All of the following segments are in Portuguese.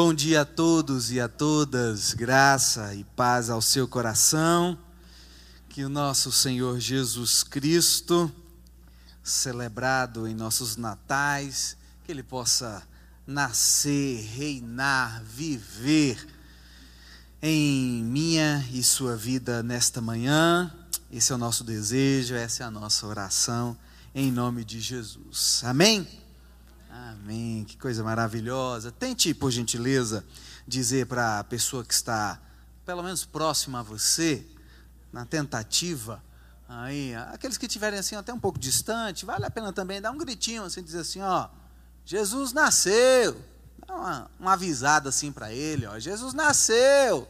Bom dia a todos e a todas, graça e paz ao seu coração. Que o nosso Senhor Jesus Cristo, celebrado em nossos natais, que ele possa nascer, reinar, viver em minha e sua vida nesta manhã. Esse é o nosso desejo, essa é a nossa oração, em nome de Jesus. Amém? Amém. Que coisa maravilhosa. Tente, por gentileza, dizer para a pessoa que está, pelo menos próxima a você, na tentativa, aí, aqueles que estiverem assim até um pouco distante, vale a pena também dar um gritinho assim, dizer assim, ó, Jesus nasceu. Dá uma, uma avisada assim para ele, ó, Jesus nasceu.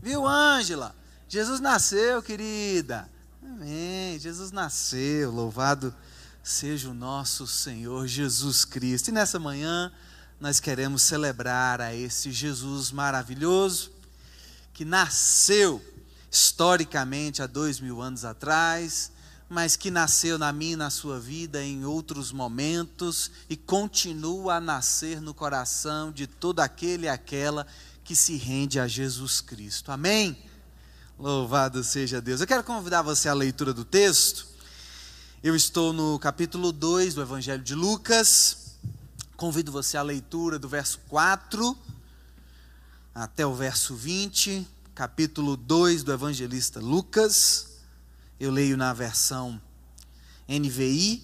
Viu, Ângela? Jesus nasceu, querida. Amém. Jesus nasceu. Louvado seja o nosso Senhor Jesus Cristo. E nessa manhã nós queremos celebrar a esse Jesus maravilhoso que nasceu historicamente há dois mil anos atrás, mas que nasceu na minha e na sua vida em outros momentos e continua a nascer no coração de todo aquele e aquela que se rende a Jesus Cristo. Amém? Louvado seja Deus. Eu quero convidar você à leitura do texto. Eu estou no capítulo 2 do Evangelho de Lucas. Convido você à leitura do verso 4 até o verso 20, capítulo 2 do evangelista Lucas. Eu leio na versão NVI.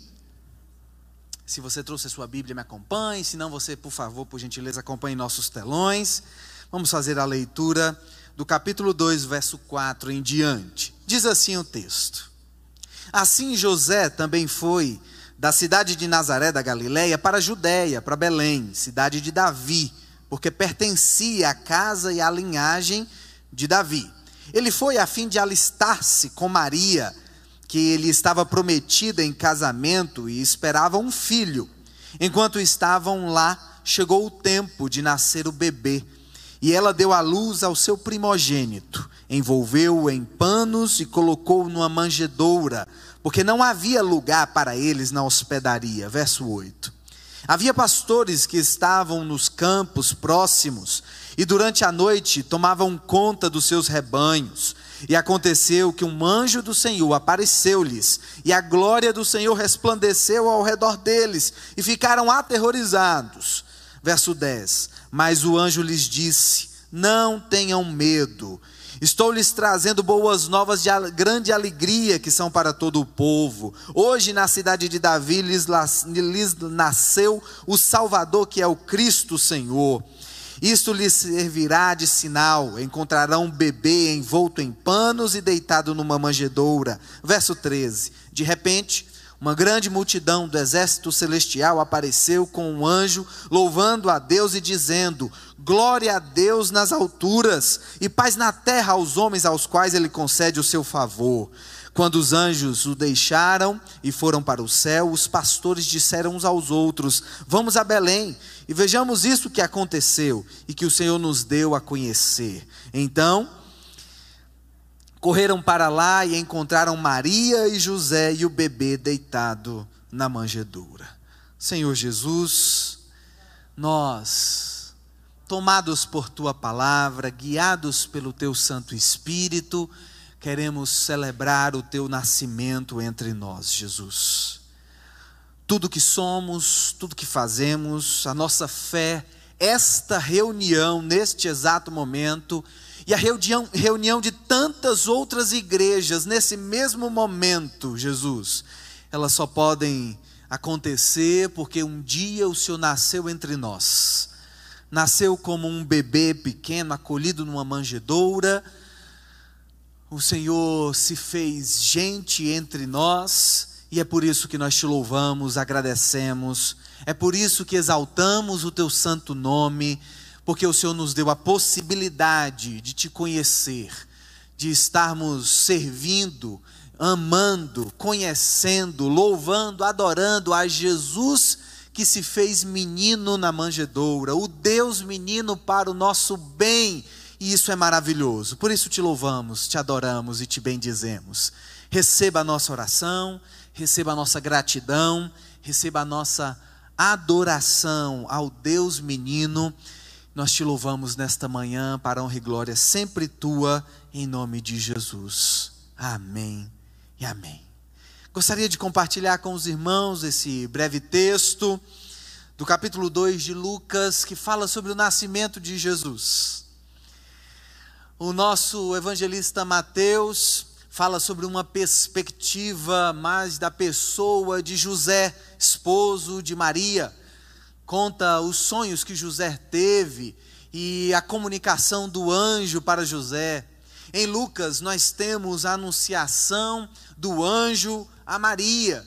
Se você trouxe a sua Bíblia, me acompanhe. Se não, você, por favor, por gentileza, acompanhe nossos telões. Vamos fazer a leitura do capítulo 2, verso 4 em diante. Diz assim o texto. Assim José também foi da cidade de Nazaré da Galiléia para a Judéia, para Belém, cidade de Davi, porque pertencia à casa e à linhagem de Davi. Ele foi a fim de alistar-se com Maria, que ele estava prometida em casamento e esperava um filho. Enquanto estavam lá, chegou o tempo de nascer o bebê, e ela deu à luz ao seu primogênito envolveu-o em panos e colocou-o numa manjedoura, porque não havia lugar para eles na hospedaria. Verso 8. Havia pastores que estavam nos campos próximos e durante a noite tomavam conta dos seus rebanhos. E aconteceu que um anjo do Senhor apareceu-lhes, e a glória do Senhor resplandeceu ao redor deles, e ficaram aterrorizados. Verso 10: Mas o anjo lhes disse: Não tenham medo Estou lhes trazendo boas novas de grande alegria que são para todo o povo. Hoje, na cidade de Davi, lhes, lhes nasceu o Salvador, que é o Cristo Senhor. Isto lhes servirá de sinal: encontrarão um bebê envolto em panos e deitado numa manjedoura. Verso 13: De repente, uma grande multidão do exército celestial apareceu com um anjo, louvando a Deus e dizendo: Glória a Deus nas alturas e paz na terra aos homens aos quais ele concede o seu favor. Quando os anjos o deixaram e foram para o céu, os pastores disseram uns aos outros: Vamos a Belém e vejamos isso que aconteceu e que o Senhor nos deu a conhecer. Então, correram para lá e encontraram Maria e José e o bebê deitado na manjedoura. Senhor Jesus, nós, tomados por tua palavra, guiados pelo teu Santo Espírito, queremos celebrar o teu nascimento entre nós, Jesus. Tudo que somos, tudo que fazemos, a nossa fé, esta reunião neste exato momento, e a reunião, reunião de tantas outras igrejas nesse mesmo momento, Jesus, elas só podem acontecer porque um dia o Senhor nasceu entre nós. Nasceu como um bebê pequeno, acolhido numa manjedoura. O Senhor se fez gente entre nós, e é por isso que nós te louvamos, agradecemos, é por isso que exaltamos o teu santo nome porque o Senhor nos deu a possibilidade de te conhecer, de estarmos servindo, amando, conhecendo, louvando, adorando a Jesus que se fez menino na manjedoura, o Deus menino para o nosso bem, e isso é maravilhoso. Por isso te louvamos, te adoramos e te bendizemos. Receba a nossa oração, receba a nossa gratidão, receba a nossa adoração ao Deus menino nós te louvamos nesta manhã para honra e glória sempre tua, em nome de Jesus. Amém e amém. Gostaria de compartilhar com os irmãos esse breve texto do capítulo 2 de Lucas, que fala sobre o nascimento de Jesus. O nosso evangelista Mateus fala sobre uma perspectiva mais da pessoa de José, esposo de Maria conta os sonhos que José teve e a comunicação do anjo para José. Em Lucas, nós temos a anunciação do anjo a Maria.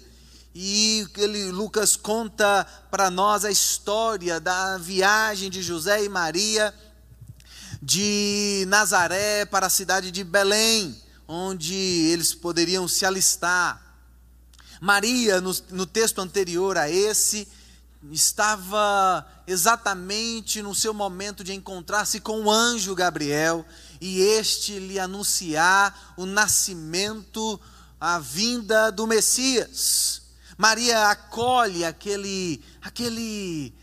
E ele, Lucas conta para nós a história da viagem de José e Maria de Nazaré para a cidade de Belém, onde eles poderiam se alistar. Maria, no, no texto anterior a esse, estava exatamente no seu momento de encontrar-se com o anjo Gabriel e este lhe anunciar o nascimento, a vinda do Messias. Maria acolhe aquele aquele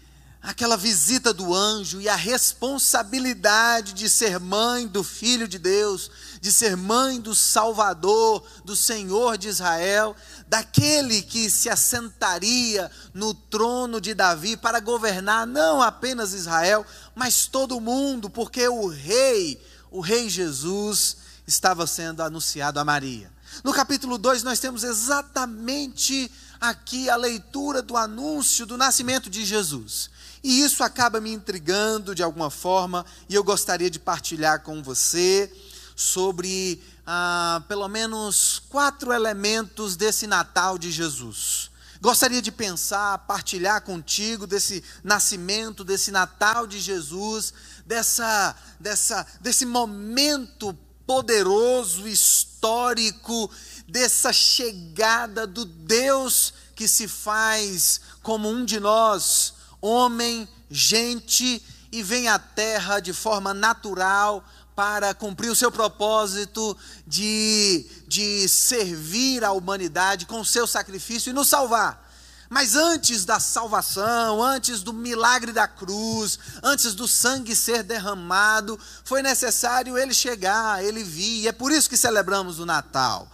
aquela visita do anjo e a responsabilidade de ser mãe do filho de Deus, de ser mãe do Salvador, do Senhor de Israel, daquele que se assentaria no trono de Davi para governar não apenas Israel, mas todo o mundo, porque o rei, o rei Jesus, estava sendo anunciado a Maria. No capítulo 2, nós temos exatamente aqui a leitura do anúncio do nascimento de Jesus. E isso acaba me intrigando de alguma forma, e eu gostaria de partilhar com você sobre ah, pelo menos quatro elementos desse Natal de Jesus. Gostaria de pensar, partilhar contigo desse nascimento, desse Natal de Jesus, dessa, dessa, desse momento poderoso, histórico, dessa chegada do Deus que se faz como um de nós, homem, gente, e vem à terra de forma natural para cumprir o seu propósito de, de servir a humanidade com o seu sacrifício e nos salvar. Mas antes da salvação, antes do milagre da cruz, antes do sangue ser derramado, foi necessário ele chegar, ele vir. E é por isso que celebramos o Natal.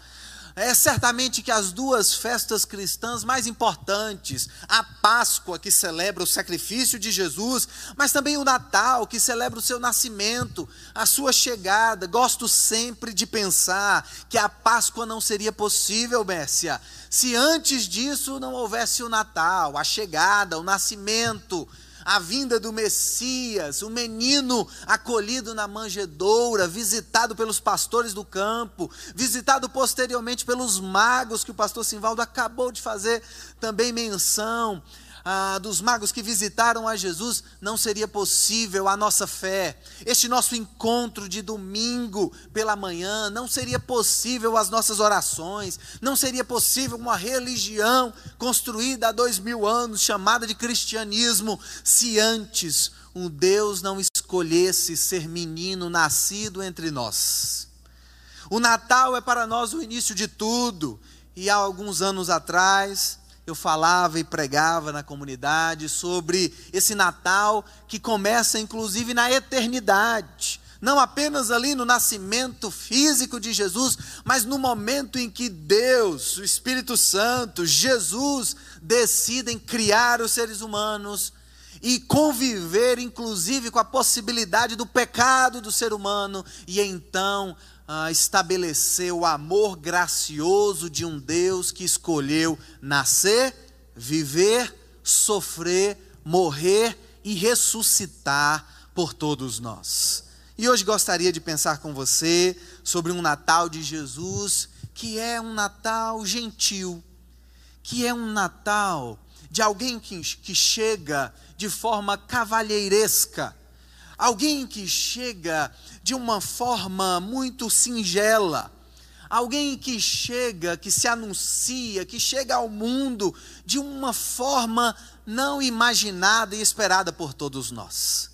É certamente que as duas festas cristãs mais importantes, a Páscoa, que celebra o sacrifício de Jesus, mas também o Natal, que celebra o seu nascimento, a sua chegada. Gosto sempre de pensar que a Páscoa não seria possível, Mércia, se antes disso não houvesse o Natal, a chegada, o nascimento a vinda do Messias, o menino acolhido na manjedoura, visitado pelos pastores do campo, visitado posteriormente pelos magos, que o pastor Simvaldo acabou de fazer também menção ah, dos magos que visitaram a Jesus, não seria possível a nossa fé. Este nosso encontro de domingo pela manhã, não seria possível as nossas orações, não seria possível uma religião construída há dois mil anos, chamada de cristianismo, se antes um Deus não escolhesse ser menino nascido entre nós. O Natal é para nós o início de tudo, e há alguns anos atrás, eu falava e pregava na comunidade sobre esse Natal que começa inclusive na eternidade. Não apenas ali no nascimento físico de Jesus, mas no momento em que Deus, o Espírito Santo, Jesus decidem criar os seres humanos e conviver inclusive com a possibilidade do pecado do ser humano e então ah, estabelecer o amor gracioso de um Deus que escolheu nascer, viver, sofrer, morrer e ressuscitar por todos nós. E hoje gostaria de pensar com você sobre um Natal de Jesus que é um Natal gentil, que é um Natal de alguém que, que chega de forma cavalheiresca, alguém que chega de uma forma muito singela. Alguém que chega, que se anuncia, que chega ao mundo de uma forma não imaginada e esperada por todos nós.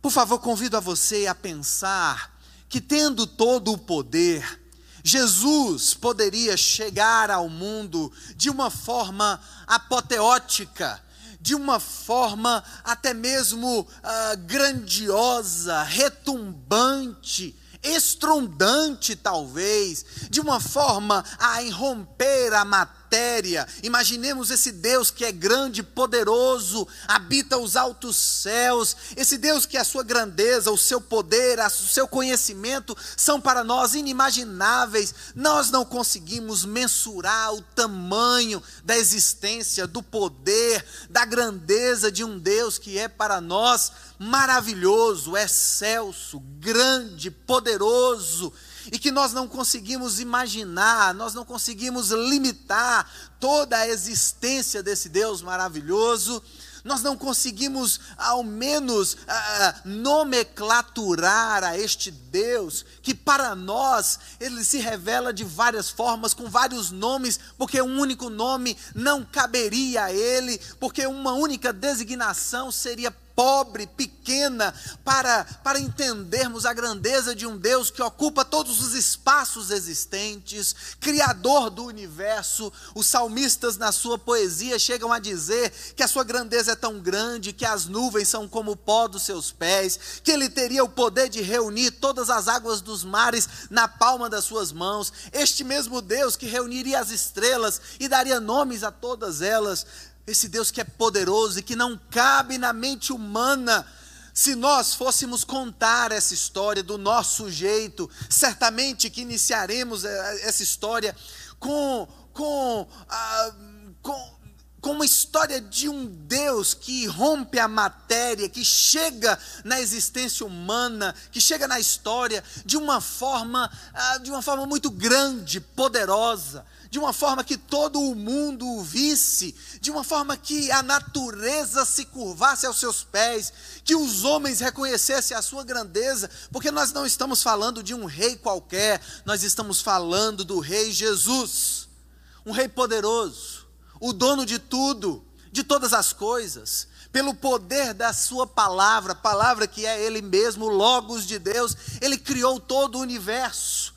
Por favor, convido a você a pensar que, tendo todo o poder, Jesus poderia chegar ao mundo de uma forma apoteótica, de uma forma até mesmo uh, grandiosa, retumbante, estrondante, talvez, de uma forma a irromper a matéria matéria. Imaginemos esse Deus que é grande, poderoso, habita os altos céus. Esse Deus que a sua grandeza, o seu poder, o seu conhecimento são para nós inimagináveis. Nós não conseguimos mensurar o tamanho da existência, do poder, da grandeza de um Deus que é para nós maravilhoso, excelso, grande, poderoso e que nós não conseguimos imaginar, nós não conseguimos limitar toda a existência desse Deus maravilhoso, nós não conseguimos, ao menos, ah, nomenclaturar a este Deus, que para nós ele se revela de várias formas, com vários nomes, porque um único nome não caberia a ele, porque uma única designação seria pobre, pequena, para, para entendermos a grandeza de um Deus que ocupa todos os espaços existentes, Criador do universo. Os salmistas, na sua poesia, chegam a dizer que a sua grandeza é tão grande que as nuvens são como o pó dos seus pés, que ele teria o poder de reunir todas as águas dos mares na palma das suas mãos. Este mesmo Deus que reuniria as estrelas e daria nomes a todas elas esse Deus que é poderoso e que não cabe na mente humana. Se nós fôssemos contar essa história do nosso jeito, certamente que iniciaremos eh, essa história com, com, ah, com, com uma história de um Deus que rompe a matéria, que chega na existência humana, que chega na história de uma forma, ah, de uma forma muito grande, poderosa de uma forma que todo o mundo o visse, de uma forma que a natureza se curvasse aos seus pés, que os homens reconhecessem a sua grandeza, porque nós não estamos falando de um rei qualquer, nós estamos falando do rei Jesus, um rei poderoso, o dono de tudo, de todas as coisas, pelo poder da sua palavra, palavra que é ele mesmo, logos de Deus, ele criou todo o universo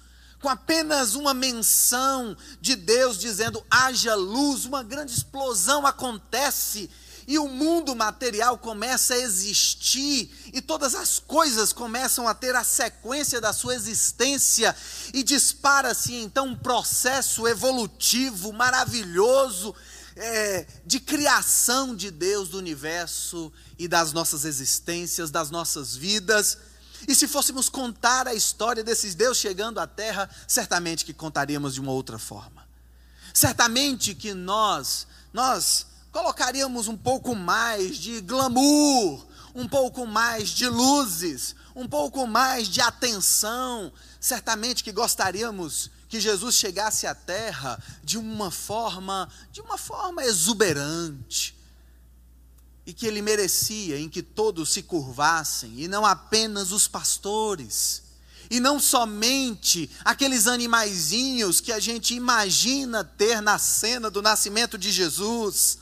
com apenas uma menção de Deus dizendo haja luz, uma grande explosão acontece e o mundo material começa a existir e todas as coisas começam a ter a sequência da sua existência e dispara-se então um processo evolutivo maravilhoso é, de criação de Deus do universo e das nossas existências, das nossas vidas. E se fôssemos contar a história desses Deus chegando à terra, certamente que contaríamos de uma outra forma. Certamente que nós, nós colocaríamos um pouco mais de glamour, um pouco mais de luzes, um pouco mais de atenção. Certamente que gostaríamos que Jesus chegasse à terra de uma forma, de uma forma exuberante, e que ele merecia, em que todos se curvassem, e não apenas os pastores, e não somente aqueles animaizinhos que a gente imagina ter na cena do nascimento de Jesus.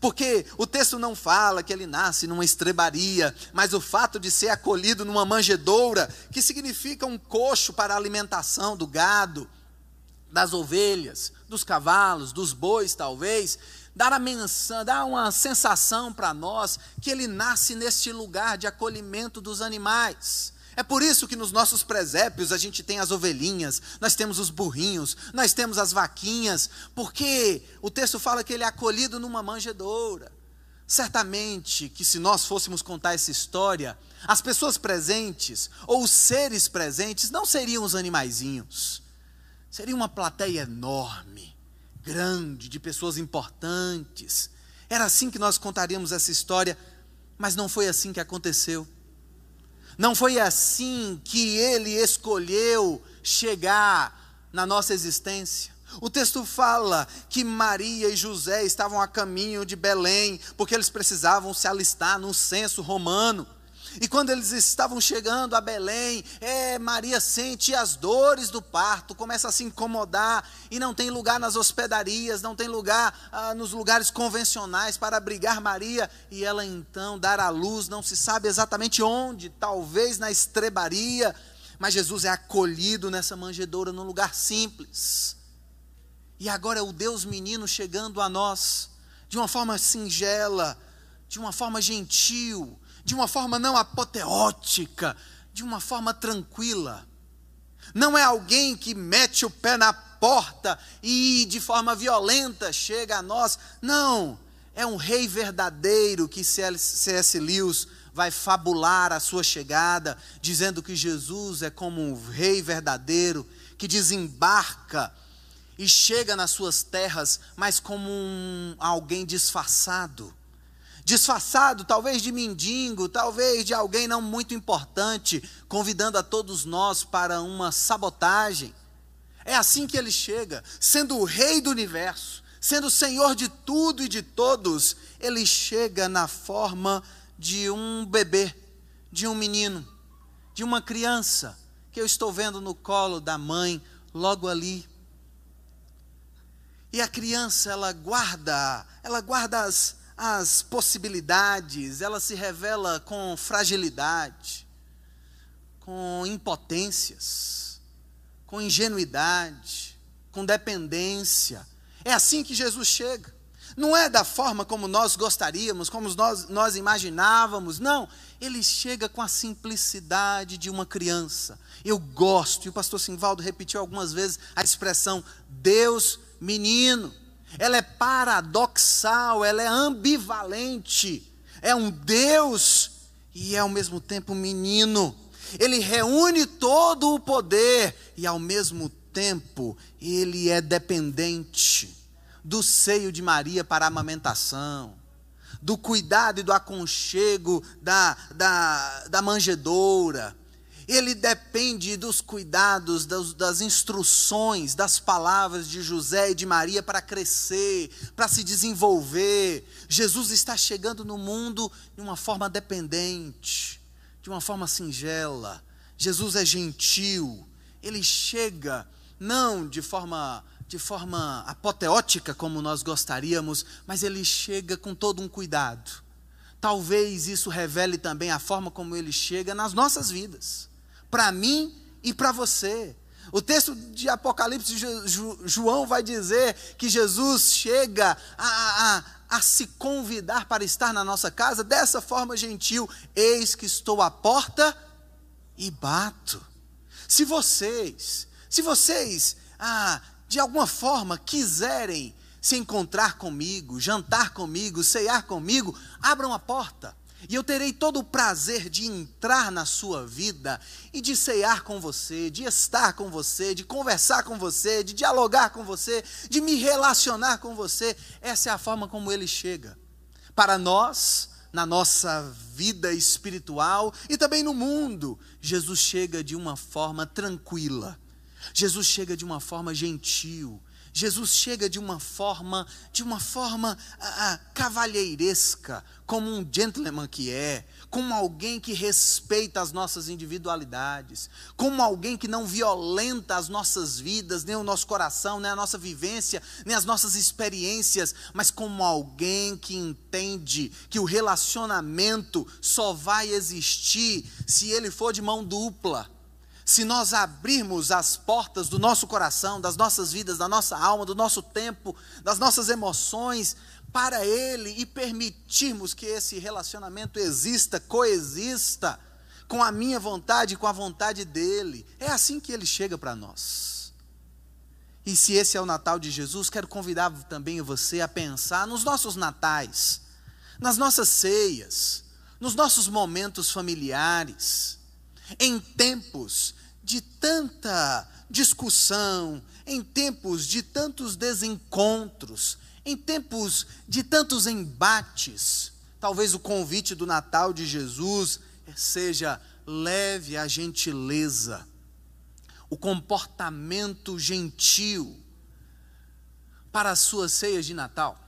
Porque o texto não fala que ele nasce numa estrebaria, mas o fato de ser acolhido numa manjedoura, que significa um coxo para a alimentação do gado, das ovelhas, dos cavalos, dos bois, talvez, dar a menção, dar uma sensação para nós que ele nasce neste lugar de acolhimento dos animais. É por isso que nos nossos presépios a gente tem as ovelhinhas, nós temos os burrinhos, nós temos as vaquinhas, porque o texto fala que ele é acolhido numa manjedoura. Certamente que se nós fôssemos contar essa história, as pessoas presentes ou os seres presentes não seriam os animaizinhos. Seria uma plateia enorme grande, de pessoas importantes. Era assim que nós contaríamos essa história, mas não foi assim que aconteceu. Não foi assim que ele escolheu chegar na nossa existência. O texto fala que Maria e José estavam a caminho de Belém, porque eles precisavam se alistar no censo romano. E quando eles estavam chegando a Belém, é, Maria sente as dores do parto, começa a se incomodar e não tem lugar nas hospedarias, não tem lugar ah, nos lugares convencionais para abrigar Maria. E ela então dar à luz, não se sabe exatamente onde, talvez na estrebaria, mas Jesus é acolhido nessa manjedoura num lugar simples. E agora é o Deus menino chegando a nós de uma forma singela, de uma forma gentil, de uma forma não apoteótica, de uma forma tranquila. Não é alguém que mete o pé na porta e de forma violenta chega a nós. Não, é um rei verdadeiro que C.S. Lewis vai fabular a sua chegada, dizendo que Jesus é como um rei verdadeiro que desembarca e chega nas suas terras, mas como um, alguém disfarçado. Disfarçado, talvez de mendigo, talvez de alguém não muito importante, convidando a todos nós para uma sabotagem. É assim que ele chega, sendo o rei do universo, sendo o senhor de tudo e de todos, ele chega na forma de um bebê, de um menino, de uma criança que eu estou vendo no colo da mãe, logo ali. E a criança, ela guarda, ela guarda as, as possibilidades, ela se revela com fragilidade, com impotências, com ingenuidade, com dependência. É assim que Jesus chega. Não é da forma como nós gostaríamos, como nós, nós imaginávamos, não. Ele chega com a simplicidade de uma criança. Eu gosto, e o pastor Simvaldo repetiu algumas vezes a expressão Deus menino ela é paradoxal, ela é ambivalente. É um Deus e é ao mesmo tempo um menino. Ele reúne todo o poder e ao mesmo tempo ele é dependente do seio de Maria para a amamentação, do cuidado e do aconchego da, da, da manjedoura ele depende dos cuidados, das, instruções, das palavras de José e de Maria para crescer, para se desenvolver. Jesus está chegando no mundo de uma forma dependente, de uma forma singela. Jesus é gentil, ele chega não de forma de forma apoteótica como nós gostaríamos, mas ele chega com todo um cuidado. Talvez isso revele também a forma como ele chega nas nossas vidas para mim e para você. O texto de Apocalipse João vai dizer que Jesus chega a, a, a, se convidar para estar na nossa casa dessa forma gentil: Eis que estou à porta e bato. Se vocês, se vocês, ah, de alguma forma quiserem se encontrar comigo, jantar comigo, ceiar comigo, abram a porta. E eu terei todo o prazer de entrar na sua vida e de cear com você, de estar com você, de conversar com você, de dialogar com você, de me relacionar com você. Essa é a forma como ele chega. Para nós, na nossa vida espiritual e também no mundo, Jesus chega de uma forma tranquila. Jesus chega de uma forma gentil. Jesus chega de uma forma, de uma forma ah, ah, cavalheiresca, como um gentleman que é, como alguém que respeita as nossas individualidades, como alguém que não violenta as nossas vidas, nem o nosso coração, nem a nossa vivência, nem as nossas experiências, mas como alguém que entende que o relacionamento só vai existir se ele for de mão dupla se nós abrirmos as portas do nosso coração, das nossas vidas, da nossa alma, do nosso tempo, das nossas emoções para Ele e permitirmos que esse relacionamento exista, coexista com a minha vontade e com a vontade dEle, é assim que Ele chega para nós. E se esse é o Natal de Jesus, quero convidar também você a pensar nos nossos natais, nas nossas ceias, nos nossos momentos familiares em tempos de tanta discussão, em tempos de tantos desencontros, em tempos de tantos embates, talvez o convite do Natal de Jesus seja leve a gentileza, o comportamento gentil para as suas ceias de Natal.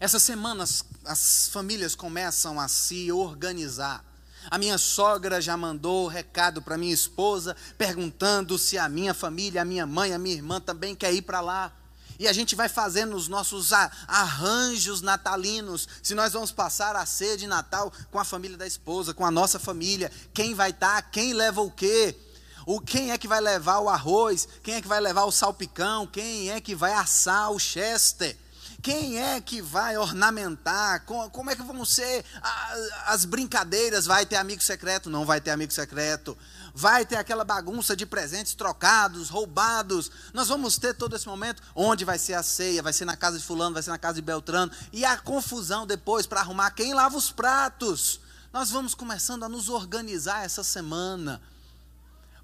Essas semanas as famílias começam a se organizar a minha sogra já mandou recado para minha esposa, perguntando se a minha família, a minha mãe, a minha irmã também quer ir para lá. E a gente vai fazendo os nossos arranjos natalinos. Se nós vamos passar a ceia de Natal com a família da esposa, com a nossa família, quem vai estar, tá, quem leva o quê? O quem é que vai levar o arroz? Quem é que vai levar o salpicão? Quem é que vai assar o chester? Quem é que vai ornamentar? Como é que vão ser as brincadeiras? Vai ter amigo secreto? Não vai ter amigo secreto. Vai ter aquela bagunça de presentes trocados, roubados. Nós vamos ter todo esse momento. Onde vai ser a ceia? Vai ser na casa de Fulano, vai ser na casa de Beltrano. E a confusão depois para arrumar quem lava os pratos. Nós vamos começando a nos organizar essa semana.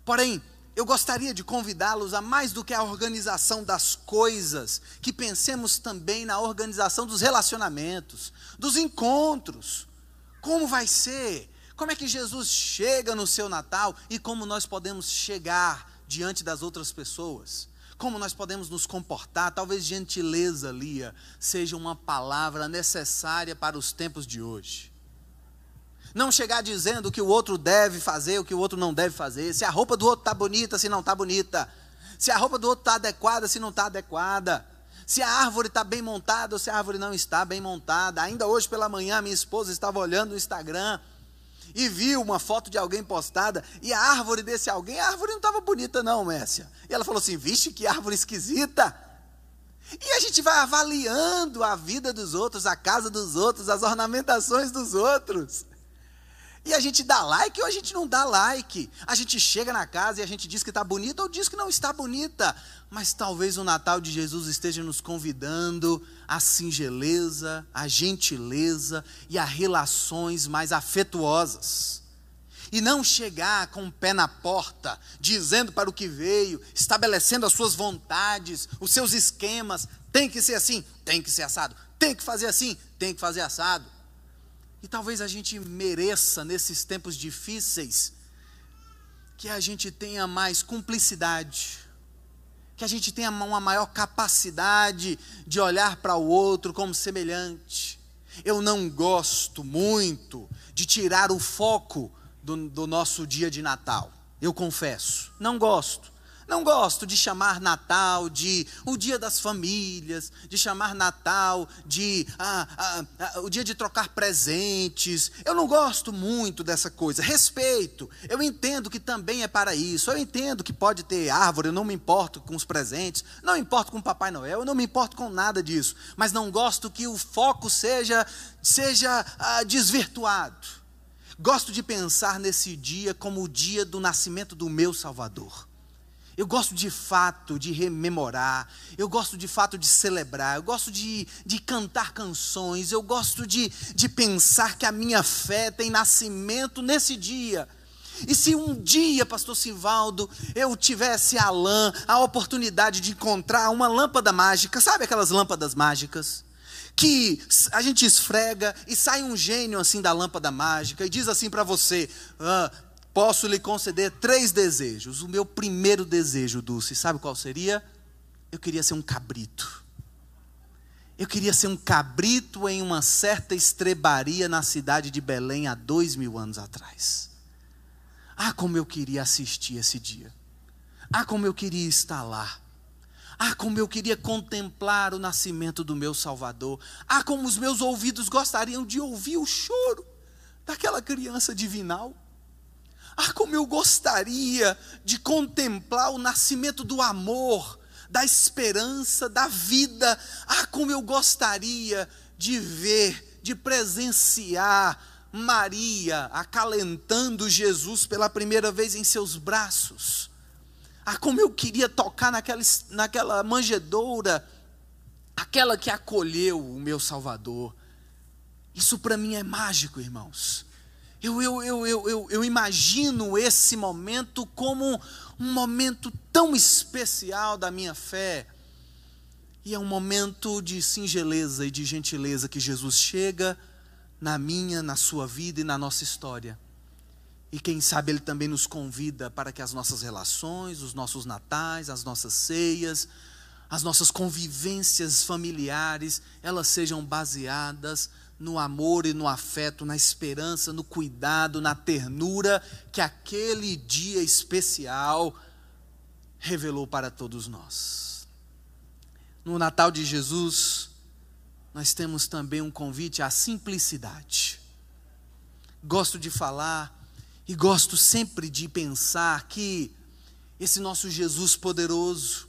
Porém, eu gostaria de convidá-los a mais do que a organização das coisas, que pensemos também na organização dos relacionamentos, dos encontros. Como vai ser? Como é que Jesus chega no seu Natal e como nós podemos chegar diante das outras pessoas? Como nós podemos nos comportar? Talvez gentileza, Lia, seja uma palavra necessária para os tempos de hoje. Não chegar dizendo o que o outro deve fazer, o que o outro não deve fazer. Se a roupa do outro está bonita, se não está bonita. Se a roupa do outro está adequada, se não está adequada. Se a árvore está bem montada ou se a árvore não está bem montada. Ainda hoje pela manhã, minha esposa estava olhando o Instagram e viu uma foto de alguém postada e a árvore desse alguém, a árvore não estava bonita, não, Mércia. E ela falou assim: vixe, que árvore esquisita. E a gente vai avaliando a vida dos outros, a casa dos outros, as ornamentações dos outros. E a gente dá like ou a gente não dá like. A gente chega na casa e a gente diz que está bonita ou diz que não está bonita. Mas talvez o Natal de Jesus esteja nos convidando à singeleza, à gentileza e a relações mais afetuosas. E não chegar com o pé na porta, dizendo para o que veio, estabelecendo as suas vontades, os seus esquemas. Tem que ser assim, tem que ser assado. Tem que fazer assim, tem que fazer assado e talvez a gente mereça, nesses tempos difíceis, que a gente tenha mais cumplicidade, que a gente tenha uma maior capacidade de olhar para o outro como semelhante. Eu não gosto muito de tirar o foco do, do nosso dia de Natal, eu confesso, não gosto. Não gosto de chamar Natal de o dia das famílias, de chamar Natal de ah, ah, ah, o dia de trocar presentes. Eu não gosto muito dessa coisa. Respeito. Eu entendo que também é para isso. Eu entendo que pode ter árvore. Eu não me importo com os presentes. Não me importo com Papai Noel. Eu não me importo com nada disso. Mas não gosto que o foco seja seja ah, desvirtuado. Gosto de pensar nesse dia como o dia do nascimento do meu Salvador. Eu gosto de fato de rememorar, eu gosto de fato de celebrar, eu gosto de, de cantar canções, eu gosto de, de pensar que a minha fé tem nascimento nesse dia. E se um dia, Pastor Sivaldo, eu tivesse a lã, a oportunidade de encontrar uma lâmpada mágica, sabe aquelas lâmpadas mágicas? Que a gente esfrega e sai um gênio assim da lâmpada mágica e diz assim para você: ah, posso lhe conceder três desejos. O meu primeiro desejo, Dulce, sabe qual seria? Eu queria ser um cabrito. Eu queria ser um cabrito em uma certa estrebaria na cidade de Belém há dois mil anos atrás. Ah, como eu queria assistir esse dia. Ah, como eu queria estar lá. Ah, como eu queria contemplar o nascimento do meu Salvador. Ah, como os meus ouvidos gostariam de ouvir o choro daquela criança divinal. Ah, como eu gostaria de contemplar o nascimento do amor, da esperança, da vida. Ah, como eu gostaria de ver, de presenciar Maria acalentando Jesus pela primeira vez em seus braços. Ah, como eu queria tocar naquela, naquela manjedoura, aquela que acolheu o meu Salvador. Isso para mim é mágico, irmãos. Eu, eu, eu, eu, eu, eu imagino esse momento como um momento tão especial da minha fé. E é um momento de singeleza e de gentileza que Jesus chega na minha, na sua vida e na nossa história. E quem sabe Ele também nos convida para que as nossas relações, os nossos natais, as nossas ceias, as nossas convivências familiares, elas sejam baseadas no amor e no afeto, na esperança, no cuidado, na ternura que aquele dia especial revelou para todos nós. No Natal de Jesus, nós temos também um convite à simplicidade. Gosto de falar e gosto sempre de pensar que esse nosso Jesus poderoso,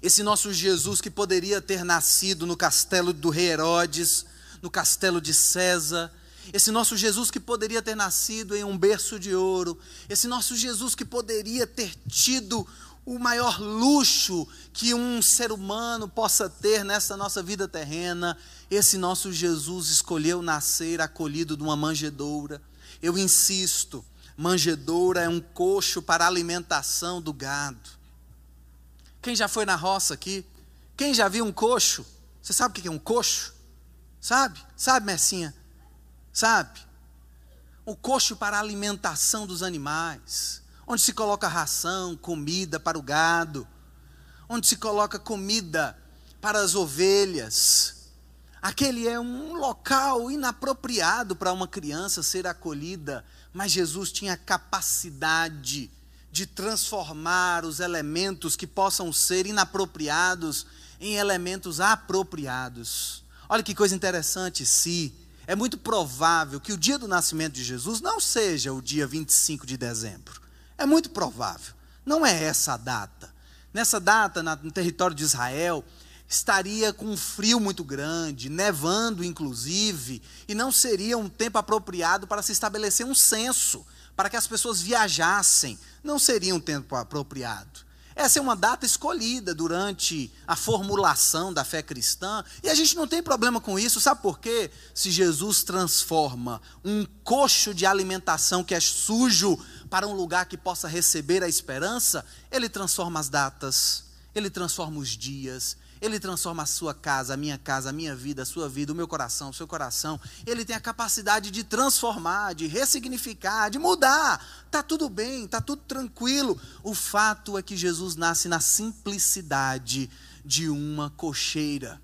Esse nosso Jesus que poderia ter nascido no castelo do rei Herodes, no castelo de César, esse nosso Jesus que poderia ter nascido em um berço de ouro, esse nosso Jesus que poderia ter tido o maior luxo que um ser humano possa ter nessa nossa vida terrena, esse nosso Jesus escolheu nascer acolhido de uma manjedoura. Eu insisto, manjedoura é um coxo para alimentação do gado. Quem já foi na roça aqui? Quem já viu um coxo? Você sabe o que é um coxo? Sabe? Sabe, Messinha? Sabe? O coxo para a alimentação dos animais onde se coloca ração, comida para o gado, onde se coloca comida para as ovelhas. Aquele é um local inapropriado para uma criança ser acolhida, mas Jesus tinha capacidade de transformar os elementos que possam ser inapropriados em elementos apropriados. Olha que coisa interessante, se é muito provável que o dia do nascimento de Jesus não seja o dia 25 de dezembro. É muito provável. Não é essa a data. Nessa data, no território de Israel, estaria com um frio muito grande, nevando inclusive, e não seria um tempo apropriado para se estabelecer um censo, para que as pessoas viajassem. Não seria um tempo apropriado. Essa é uma data escolhida durante a formulação da fé cristã, e a gente não tem problema com isso, sabe por quê? Se Jesus transforma um coxo de alimentação que é sujo para um lugar que possa receber a esperança, Ele transforma as datas, Ele transforma os dias, Ele transforma a sua casa, a minha casa, a minha vida, a sua vida, o meu coração, o seu coração. Ele tem a capacidade de transformar, de ressignificar, de mudar. Está tudo bem, está tudo tranquilo. O fato é que Jesus nasce na simplicidade de uma cocheira,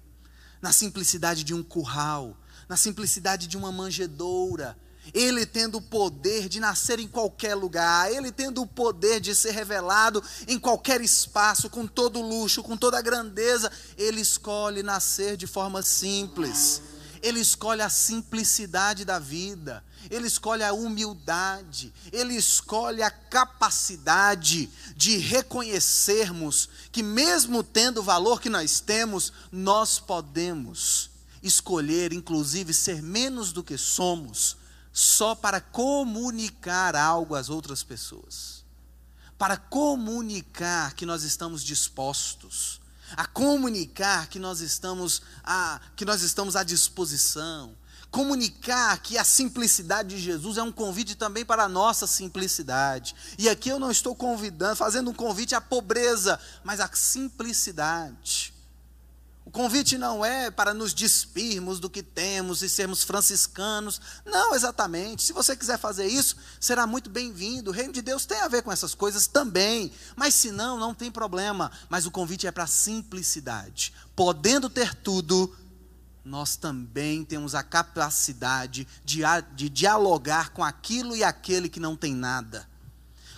na simplicidade de um curral, na simplicidade de uma manjedoura ele tendo o poder de nascer em qualquer lugar, ele tendo o poder de ser revelado em qualquer espaço, com todo luxo, com toda grandeza, ele escolhe nascer de forma simples. Ele escolhe a simplicidade da vida, ele escolhe a humildade, ele escolhe a capacidade de reconhecermos que, mesmo tendo o valor que nós temos, nós podemos escolher, inclusive, ser menos do que somos, só para comunicar algo às outras pessoas. Para comunicar que nós estamos dispostos, a comunicar que nós estamos a, que nós estamos à disposição, comunicar que a simplicidade de Jesus é um convite também para a nossa simplicidade. E aqui eu não estou convidando, fazendo um convite à pobreza, mas à simplicidade. O convite não é para nos despirmos do que temos e sermos franciscanos. Não, exatamente. Se você quiser fazer isso, será muito bem-vindo. O reino de Deus tem a ver com essas coisas também. Mas se não, não tem problema. Mas o convite é para simplicidade. Podendo ter tudo, nós também temos a capacidade de, de dialogar com aquilo e aquele que não tem nada.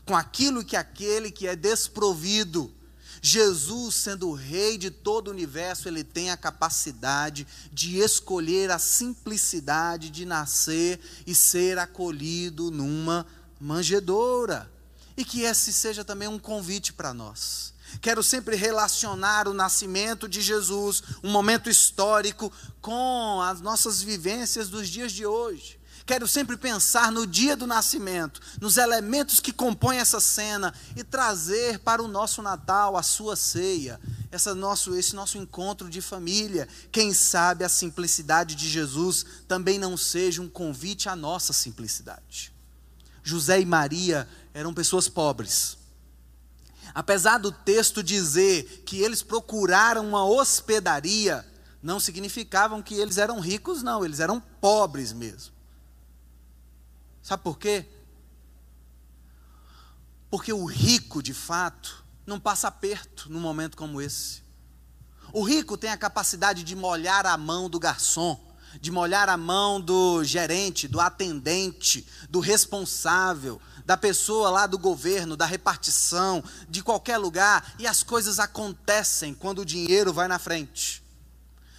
Com aquilo e aquele que é desprovido Jesus, sendo o rei de todo o universo, ele tem a capacidade de escolher a simplicidade de nascer e ser acolhido numa manjedoura. E que esse seja também um convite para nós. Quero sempre relacionar o nascimento de Jesus, um momento histórico, com as nossas vivências dos dias de hoje. Quero sempre pensar no dia do nascimento, nos elementos que compõem essa cena e trazer para o nosso Natal, a sua ceia, essa nosso, esse nosso encontro de família. Quem sabe a simplicidade de Jesus também não seja um convite à nossa simplicidade. José e Maria eram pessoas pobres. Apesar do texto dizer que eles procuraram uma hospedaria, não significavam que eles eram ricos, não, eles eram pobres mesmo. Sabe por quê? Porque o rico, de fato, não passa aperto num momento como esse. O rico tem a capacidade de molhar a mão do garçom, de molhar a mão do gerente, do atendente, do responsável, da pessoa lá do governo, da repartição, de qualquer lugar, e as coisas acontecem quando o dinheiro vai na frente.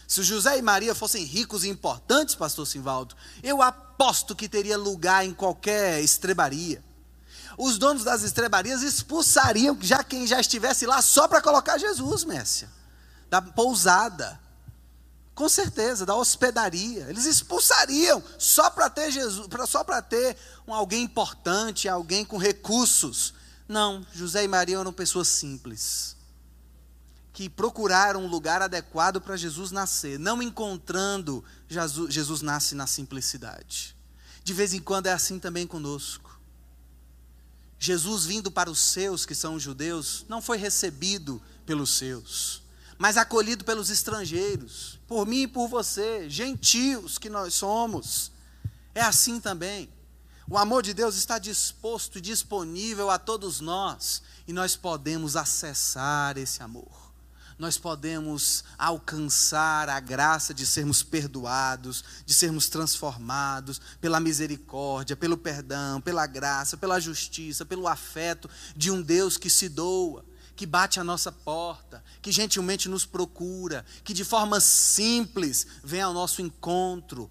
Se José e Maria fossem ricos e importantes, pastor Simvaldo, eu aposto que teria lugar em qualquer estrebaria. os donos das estrebarias expulsariam já quem já estivesse lá só para colocar Jesus, Messia, da pousada. Com certeza, da hospedaria. Eles expulsariam só para ter Jesus, só para ter um alguém importante, alguém com recursos. Não, José e Maria eram pessoas simples que procuraram um lugar adequado para Jesus nascer, não encontrando Jesus, Jesus nasce na simplicidade. De vez em quando é assim também conosco. Jesus vindo para os seus, que são os judeus, não foi recebido pelos seus, mas acolhido pelos estrangeiros, por mim e por você, gentios que nós somos. É assim também. O amor de Deus está disposto e disponível a todos nós, e nós podemos acessar esse amor nós podemos alcançar a graça de sermos perdoados, de sermos transformados pela misericórdia, pelo perdão, pela graça, pela justiça, pelo afeto de um Deus que se doa, que bate a nossa porta, que gentilmente nos procura, que de forma simples vem ao nosso encontro,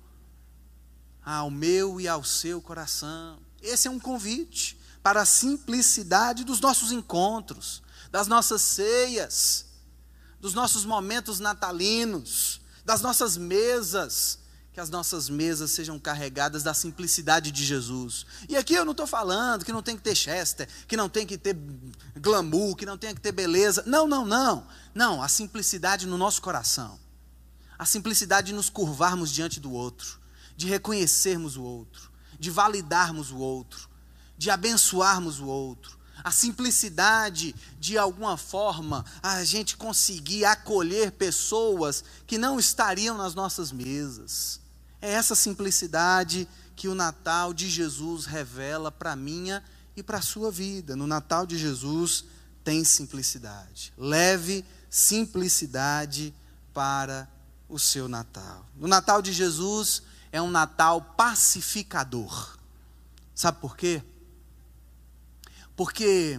ao meu e ao seu coração. Esse é um convite para a simplicidade dos nossos encontros, das nossas ceias dos nossos momentos natalinos, das nossas mesas, que as nossas mesas sejam carregadas da simplicidade de Jesus. E aqui eu não estou falando que não tem que ter chester, que não tem que ter glamour, que não tem que ter beleza. Não, não, não. Não, a simplicidade no nosso coração. A simplicidade de nos curvarmos diante do outro, de reconhecermos o outro, de validarmos o outro, de abençoarmos o outro, a simplicidade de alguma forma a gente conseguir acolher pessoas que não estariam nas nossas mesas. É essa simplicidade que o Natal de Jesus revela para minha e para a sua vida. No Natal de Jesus tem simplicidade. Leve simplicidade para o seu Natal. No Natal de Jesus é um Natal pacificador. Sabe por quê? Porque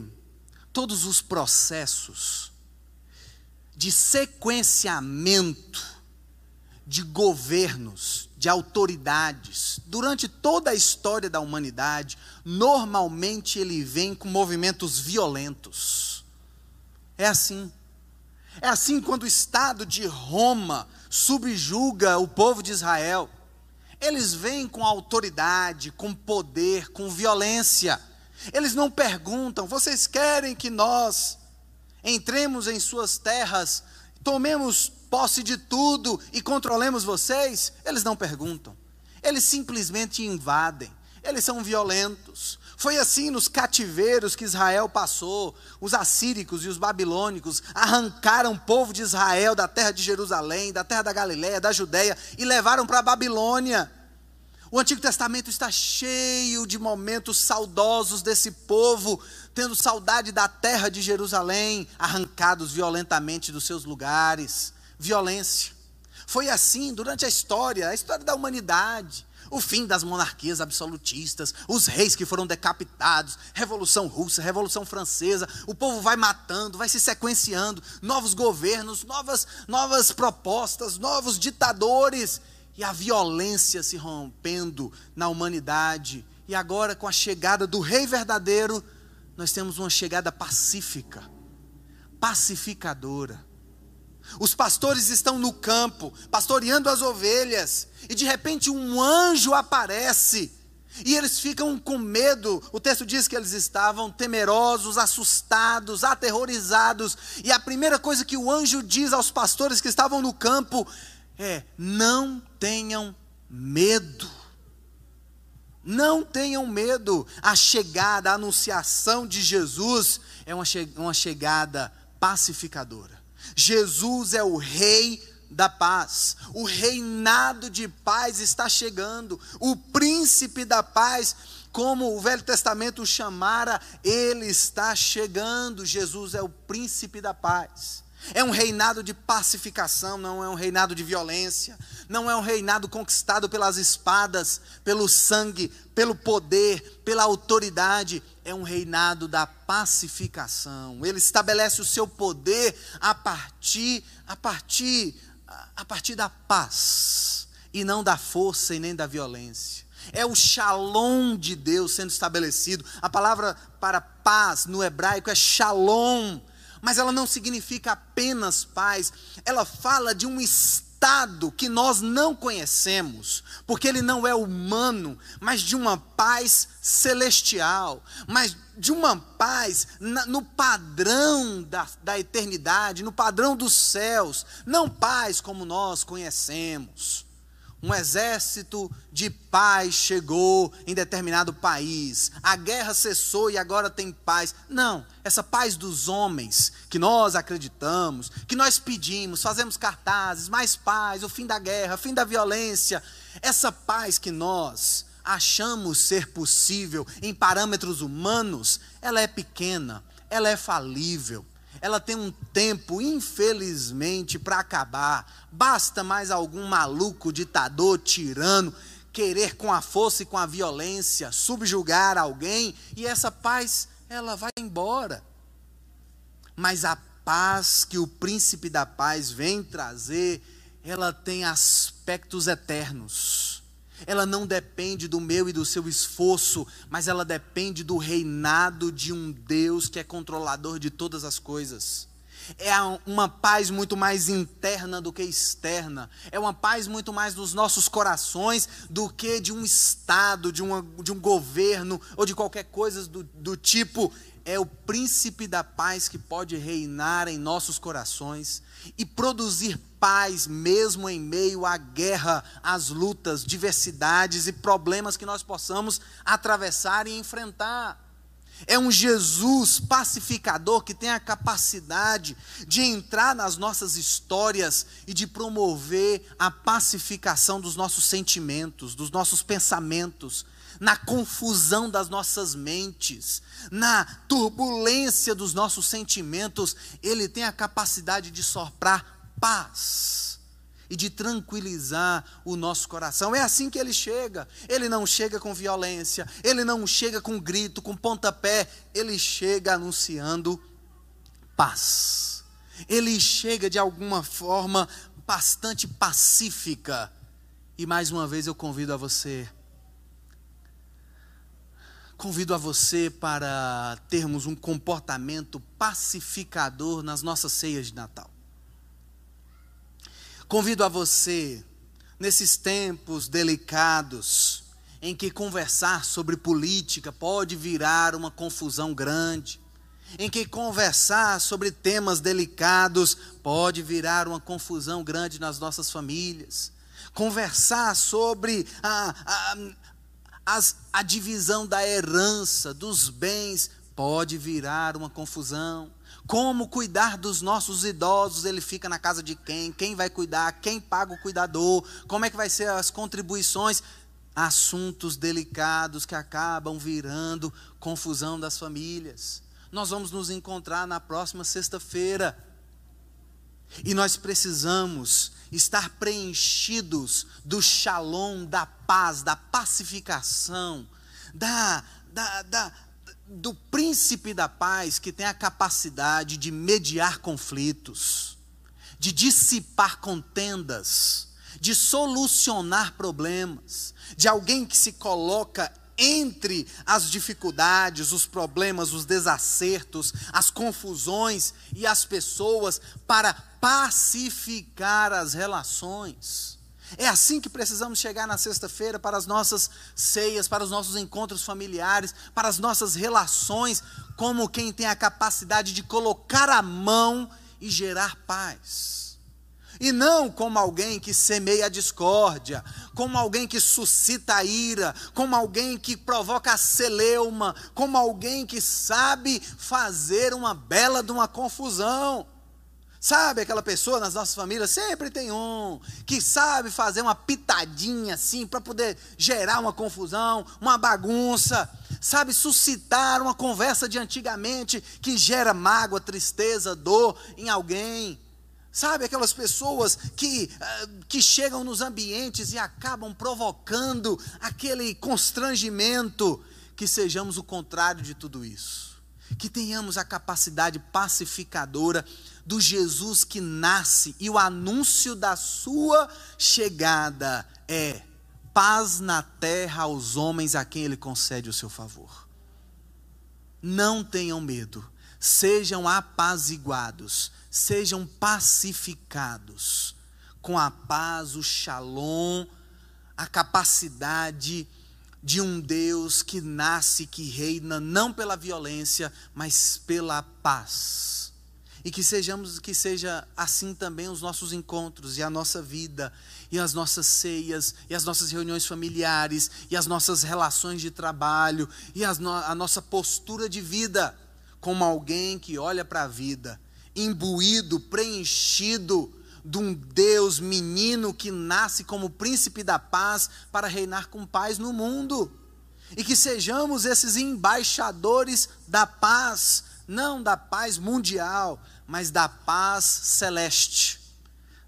todos os processos de sequenciamento de governos, de autoridades, durante toda a história da humanidade, normalmente ele vem com movimentos violentos. É assim. É assim quando o Estado de Roma subjuga o povo de Israel. Eles vêm com autoridade, com poder, com violência. Eles não perguntam: vocês querem que nós entremos em suas terras, tomemos posse de tudo e controlemos vocês? Eles não perguntam. Eles simplesmente invadem. Eles são violentos. Foi assim nos cativeiros que Israel passou. Os assíricos e os babilônicos arrancaram o povo de Israel da terra de Jerusalém, da terra da Galiléia, da Judéia e levaram para a Babilônia. O Antigo Testamento está cheio de momentos saudosos desse povo, tendo saudade da terra de Jerusalém, arrancados violentamente dos seus lugares. Violência. Foi assim durante a história, a história da humanidade. O fim das monarquias absolutistas, os reis que foram decapitados, Revolução Russa, Revolução Francesa, o povo vai matando, vai se sequenciando, novos governos, novas, novas propostas, novos ditadores e a violência se rompendo na humanidade. E agora, com a chegada do Rei verdadeiro, nós temos uma chegada pacífica, pacificadora. Os pastores estão no campo, pastoreando as ovelhas, e de repente um anjo aparece, e eles ficam com medo. O texto diz que eles estavam temerosos, assustados, aterrorizados, e a primeira coisa que o anjo diz aos pastores que estavam no campo é: não tenham medo. Não tenham medo. A chegada, a anunciação de Jesus é uma, che uma chegada pacificadora. Jesus é o Rei da paz. O reinado de paz está chegando. O príncipe da paz, como o Velho Testamento o chamara, ele está chegando. Jesus é o príncipe da paz. É um reinado de pacificação, não é um reinado de violência, não é um reinado conquistado pelas espadas, pelo sangue, pelo poder, pela autoridade, é um reinado da pacificação. Ele estabelece o seu poder a partir a partir a partir da paz e não da força e nem da violência. É o shalom de Deus sendo estabelecido. A palavra para paz no hebraico é shalom, mas ela não significa apenas paz, ela fala de um estado que nós não conhecemos, porque ele não é humano, mas de uma paz celestial, mas de uma paz na, no padrão da, da eternidade, no padrão dos céus, não paz como nós conhecemos um exército de paz chegou em determinado país, a guerra cessou e agora tem paz. Não, essa paz dos homens que nós acreditamos, que nós pedimos, fazemos cartazes, mais paz, o fim da guerra, fim da violência, essa paz que nós achamos ser possível em parâmetros humanos, ela é pequena, ela é falível ela tem um tempo, infelizmente, para acabar. Basta mais algum maluco, ditador, tirano, querer com a força e com a violência subjugar alguém e essa paz, ela vai embora. Mas a paz que o príncipe da paz vem trazer, ela tem aspectos eternos ela não depende do meu e do seu esforço, mas ela depende do reinado de um Deus que é controlador de todas as coisas. É uma paz muito mais interna do que externa. É uma paz muito mais dos nossos corações do que de um Estado, de, uma, de um governo ou de qualquer coisa do, do tipo. É o príncipe da paz que pode reinar em nossos corações e produzir paz mesmo em meio à guerra, às lutas, diversidades e problemas que nós possamos atravessar e enfrentar. É um Jesus pacificador que tem a capacidade de entrar nas nossas histórias e de promover a pacificação dos nossos sentimentos, dos nossos pensamentos, na confusão das nossas mentes, na turbulência dos nossos sentimentos. Ele tem a capacidade de soprar paz e de tranquilizar o nosso coração. É assim que ele chega. Ele não chega com violência, ele não chega com grito, com pontapé, ele chega anunciando paz. Ele chega de alguma forma bastante pacífica. E mais uma vez eu convido a você convido a você para termos um comportamento pacificador nas nossas ceias de Natal. Convido a você, nesses tempos delicados, em que conversar sobre política pode virar uma confusão grande, em que conversar sobre temas delicados pode virar uma confusão grande nas nossas famílias, conversar sobre a, a, as, a divisão da herança, dos bens, pode virar uma confusão. Como cuidar dos nossos idosos? Ele fica na casa de quem? Quem vai cuidar? Quem paga o cuidador? Como é que vai ser as contribuições? Assuntos delicados que acabam virando confusão das famílias. Nós vamos nos encontrar na próxima sexta-feira. E nós precisamos estar preenchidos do shalom, da paz, da pacificação, da, da, da, do príncipe da paz que tem a capacidade de mediar conflitos, de dissipar contendas, de solucionar problemas, de alguém que se coloca entre as dificuldades, os problemas, os desacertos, as confusões e as pessoas para pacificar as relações. É assim que precisamos chegar na sexta-feira para as nossas ceias, para os nossos encontros familiares, para as nossas relações, como quem tem a capacidade de colocar a mão e gerar paz. E não como alguém que semeia a discórdia, como alguém que suscita a ira, como alguém que provoca a celeuma, como alguém que sabe fazer uma bela de uma confusão. Sabe aquela pessoa nas nossas famílias? Sempre tem um que sabe fazer uma pitadinha assim para poder gerar uma confusão, uma bagunça, sabe suscitar uma conversa de antigamente que gera mágoa, tristeza, dor em alguém. Sabe aquelas pessoas que, ah, que chegam nos ambientes e acabam provocando aquele constrangimento, que sejamos o contrário de tudo isso. Que tenhamos a capacidade pacificadora do Jesus que nasce e o anúncio da sua chegada é paz na terra aos homens a quem ele concede o seu favor. Não tenham medo, sejam apaziguados, sejam pacificados, com a paz, o shalom, a capacidade de um Deus que nasce, que reina não pela violência, mas pela paz. E que sejamos que seja assim também os nossos encontros e a nossa vida e as nossas ceias e as nossas reuniões familiares e as nossas relações de trabalho e no, a nossa postura de vida como alguém que olha para a vida imbuído, preenchido de um Deus menino que nasce como príncipe da paz para reinar com paz no mundo. E que sejamos esses embaixadores da paz, não da paz mundial, mas da paz celeste.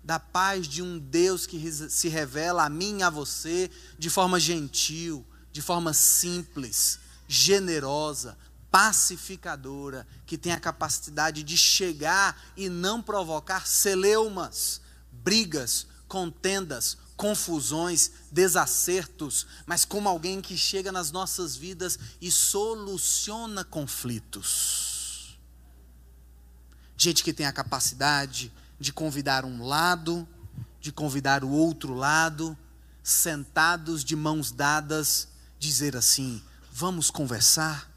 Da paz de um Deus que se revela a mim e a você de forma gentil, de forma simples, generosa, pacificadora, que tem a capacidade de chegar e não provocar celeumas, brigas, contendas, confusões, desacertos, mas como alguém que chega nas nossas vidas e soluciona conflitos. Gente que tem a capacidade de convidar um lado, de convidar o outro lado, sentados de mãos dadas, dizer assim: vamos conversar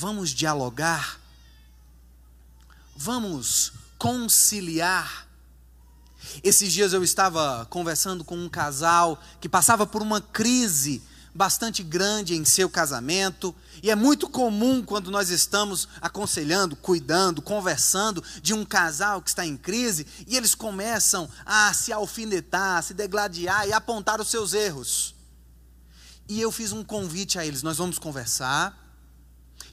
Vamos dialogar. Vamos conciliar. Esses dias eu estava conversando com um casal que passava por uma crise bastante grande em seu casamento, e é muito comum quando nós estamos aconselhando, cuidando, conversando de um casal que está em crise, e eles começam a se alfinetar, a se degladiar e apontar os seus erros. E eu fiz um convite a eles: nós vamos conversar,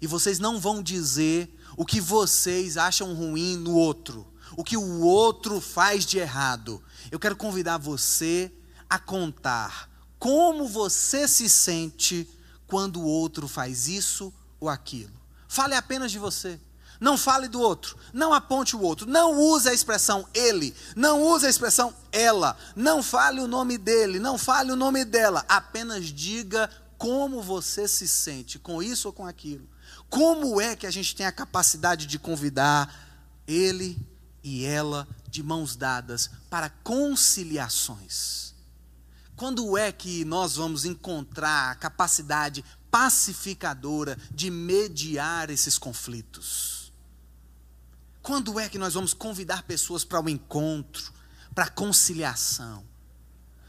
e vocês não vão dizer o que vocês acham ruim no outro, o que o outro faz de errado. Eu quero convidar você a contar como você se sente quando o outro faz isso ou aquilo. Fale apenas de você. Não fale do outro, não aponte o outro, não use a expressão ele, não use a expressão ela, não fale o nome dele, não fale o nome dela, apenas diga como você se sente com isso ou com aquilo. Como é que a gente tem a capacidade de convidar ele e ela de mãos dadas para conciliações? Quando é que nós vamos encontrar a capacidade pacificadora de mediar esses conflitos? Quando é que nós vamos convidar pessoas para o um encontro, para a conciliação?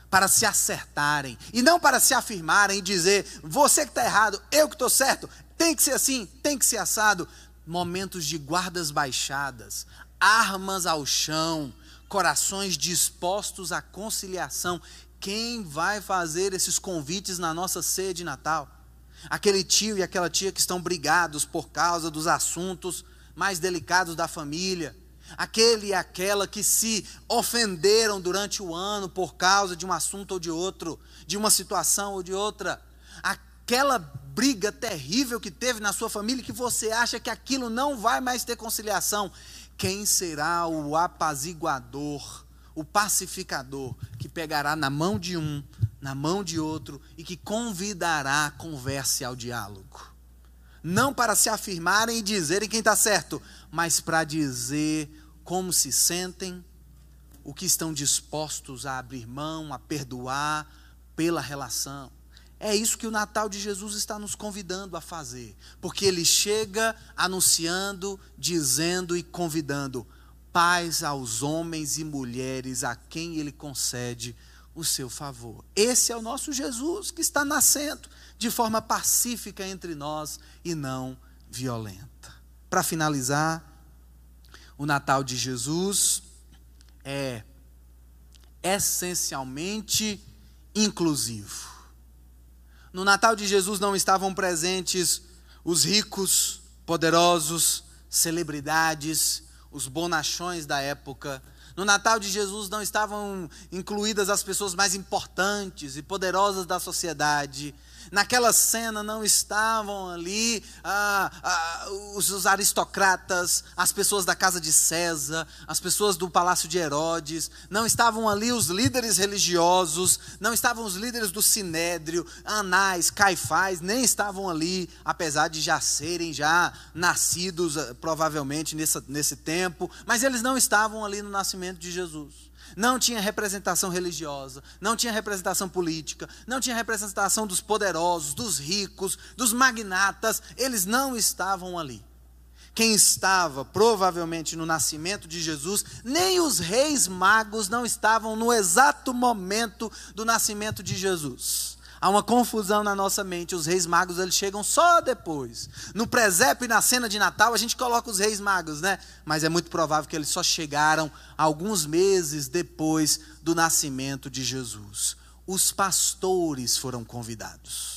para se acertarem e não para se afirmarem e dizer: você que está errado, eu que estou certo, tem que ser assim, tem que ser assado. Momentos de guardas baixadas, armas ao chão, corações dispostos à conciliação. Quem vai fazer esses convites na nossa ceia de Natal? Aquele tio e aquela tia que estão brigados por causa dos assuntos mais delicados da família. Aquele e aquela que se ofenderam durante o ano por causa de um assunto ou de outro, de uma situação ou de outra. Aquela briga terrível que teve na sua família, que você acha que aquilo não vai mais ter conciliação, quem será o apaziguador, o pacificador, que pegará na mão de um, na mão de outro e que convidará a conversa ao diálogo? Não para se afirmarem e dizerem quem está certo, mas para dizer como se sentem, o que estão dispostos a abrir mão, a perdoar pela relação. É isso que o Natal de Jesus está nos convidando a fazer, porque ele chega anunciando, dizendo e convidando paz aos homens e mulheres a quem ele concede o seu favor. Esse é o nosso Jesus que está nascendo de forma pacífica entre nós e não violenta. Para finalizar, o Natal de Jesus é essencialmente inclusivo. No Natal de Jesus não estavam presentes os ricos, poderosos, celebridades, os bonachões da época. No Natal de Jesus não estavam incluídas as pessoas mais importantes e poderosas da sociedade. Naquela cena não estavam ali ah, ah, os, os, aristocratas, as pessoas da casa de César, as pessoas do palácio de Herodes, não estavam ali os líderes religiosos, não estavam os líderes do Sinédrio, Anás, Caifás, nem estavam ali, apesar de já serem já nascidos ah, provavelmente nesse, nesse tempo, mas eles não estavam ali no nascimento de Jesus não tinha representação religiosa, não tinha representação política, não tinha representação dos poderosos, dos ricos, dos magnatas, eles não estavam ali. Quem estava provavelmente no nascimento de Jesus, nem os reis magos não estavam no exato momento do nascimento de Jesus. Há uma confusão na nossa mente. Os reis magos eles chegam só depois. No presépio e na cena de Natal a gente coloca os reis magos, né? Mas é muito provável que eles só chegaram alguns meses depois do nascimento de Jesus. Os pastores foram convidados.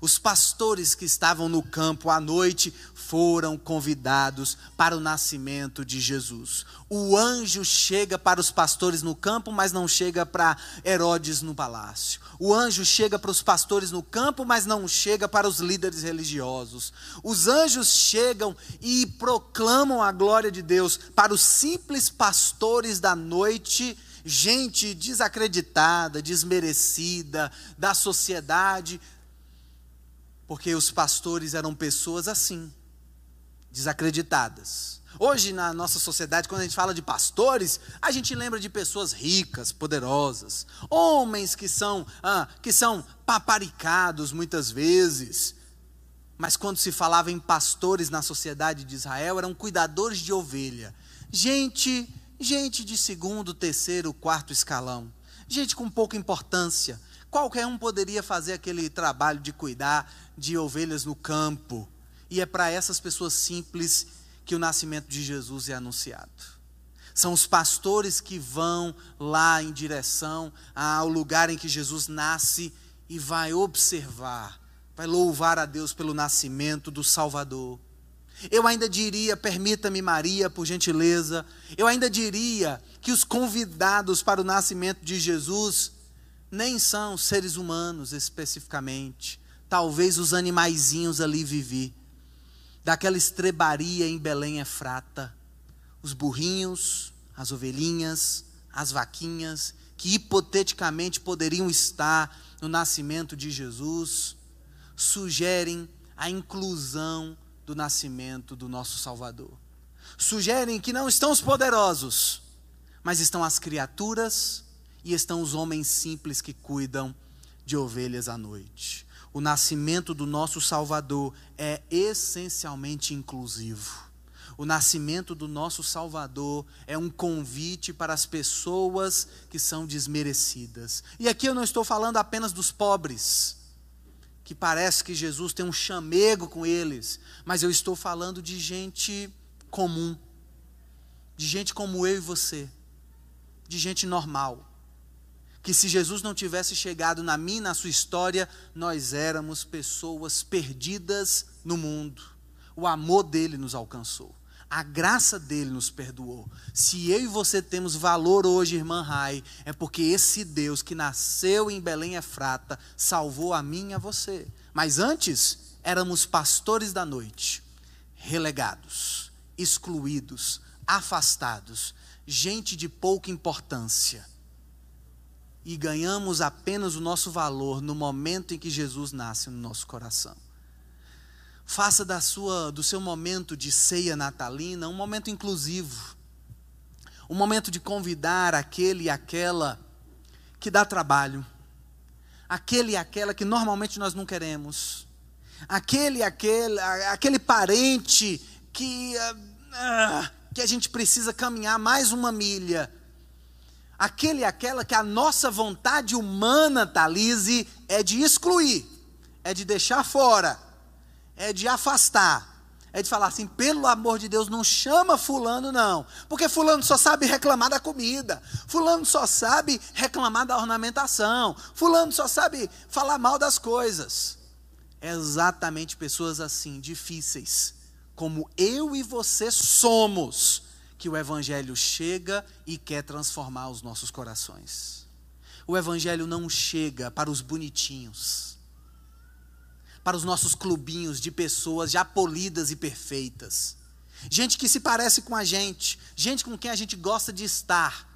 Os pastores que estavam no campo à noite foram convidados para o nascimento de Jesus. O anjo chega para os pastores no campo, mas não chega para Herodes no palácio. O anjo chega para os pastores no campo, mas não chega para os líderes religiosos. Os anjos chegam e proclamam a glória de Deus para os simples pastores da noite gente desacreditada, desmerecida da sociedade, porque os pastores eram pessoas assim, desacreditadas. Hoje, na nossa sociedade, quando a gente fala de pastores, a gente lembra de pessoas ricas, poderosas, homens que são, ah, que são paparicados muitas vezes. Mas quando se falava em pastores na sociedade de Israel, eram cuidadores de ovelha. Gente, gente de segundo, terceiro, quarto escalão. Gente com pouca importância. Qualquer um poderia fazer aquele trabalho de cuidar de ovelhas no campo. E é para essas pessoas simples que o nascimento de Jesus é anunciado. São os pastores que vão lá em direção ao lugar em que Jesus nasce e vai observar, vai louvar a Deus pelo nascimento do Salvador. Eu ainda diria, permita-me, Maria, por gentileza, eu ainda diria que os convidados para o nascimento de Jesus nem são seres humanos especificamente, talvez os animaizinhos ali vivi daquela estrebaria em Belém Efrata, os burrinhos, as ovelhinhas, as vaquinhas, que hipoteticamente poderiam estar no nascimento de Jesus, sugerem a inclusão do nascimento do nosso Salvador. Sugerem que não estão os poderosos, mas estão as criaturas e estão os homens simples que cuidam de ovelhas à noite o nascimento do nosso Salvador é essencialmente inclusivo. O nascimento do nosso Salvador é um convite para as pessoas que são desmerecidas. E aqui eu não estou falando apenas dos pobres, que parece que Jesus tem um chamego com eles, mas eu estou falando de gente comum, de gente como eu e você, de gente normal que se Jesus não tivesse chegado na minha, na sua história, nós éramos pessoas perdidas no mundo. O amor dele nos alcançou. A graça dele nos perdoou. Se eu e você temos valor hoje, irmã Rai, é porque esse Deus que nasceu em Belém Efrata salvou a mim e a você. Mas antes, éramos pastores da noite, relegados, excluídos, afastados, gente de pouca importância e ganhamos apenas o nosso valor no momento em que Jesus nasce no nosso coração. Faça da sua, do seu momento de ceia natalina um momento inclusivo, um momento de convidar aquele e aquela que dá trabalho, aquele e aquela que normalmente nós não queremos, aquele e aquele, aquele parente que, uh, que a gente precisa caminhar mais uma milha aquele e aquela que a nossa vontade humana, Talise, é de excluir, é de deixar fora, é de afastar, é de falar assim, pelo amor de Deus, não chama fulano não, porque fulano só sabe reclamar da comida, fulano só sabe reclamar da ornamentação, fulano só sabe falar mal das coisas. É exatamente pessoas assim, difíceis, como eu e você somos, que o Evangelho chega e quer transformar os nossos corações. O Evangelho não chega para os bonitinhos, para os nossos clubinhos de pessoas já polidas e perfeitas, gente que se parece com a gente, gente com quem a gente gosta de estar.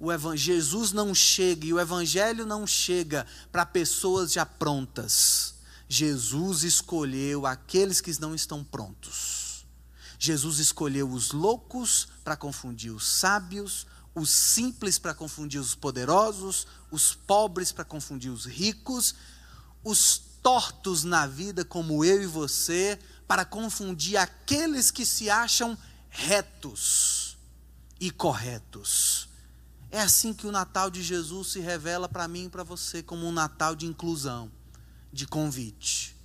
O Jesus não chega e o Evangelho não chega para pessoas já prontas. Jesus escolheu aqueles que não estão prontos. Jesus escolheu os loucos para confundir os sábios, os simples para confundir os poderosos, os pobres para confundir os ricos, os tortos na vida, como eu e você, para confundir aqueles que se acham retos e corretos. É assim que o Natal de Jesus se revela para mim e para você como um Natal de inclusão, de convite.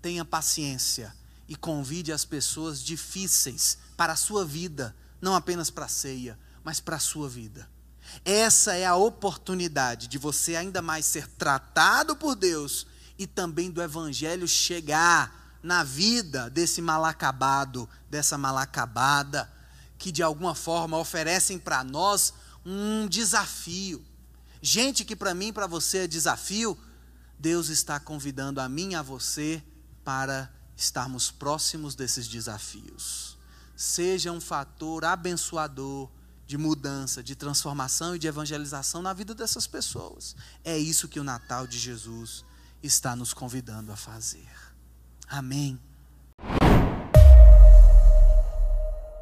Tenha paciência e convide as pessoas difíceis para a sua vida, não apenas para a ceia, mas para a sua vida. Essa é a oportunidade de você ainda mais ser tratado por Deus e também do Evangelho chegar na vida desse malacabado, dessa malacabada, que de alguma forma oferecem para nós um desafio. Gente que para mim e para você é desafio, Deus está convidando a mim e a você para estarmos próximos desses desafios. Seja um fator abençoador de mudança, de transformação e de evangelização na vida dessas pessoas. É isso que o Natal de Jesus está nos convidando a fazer. Amém.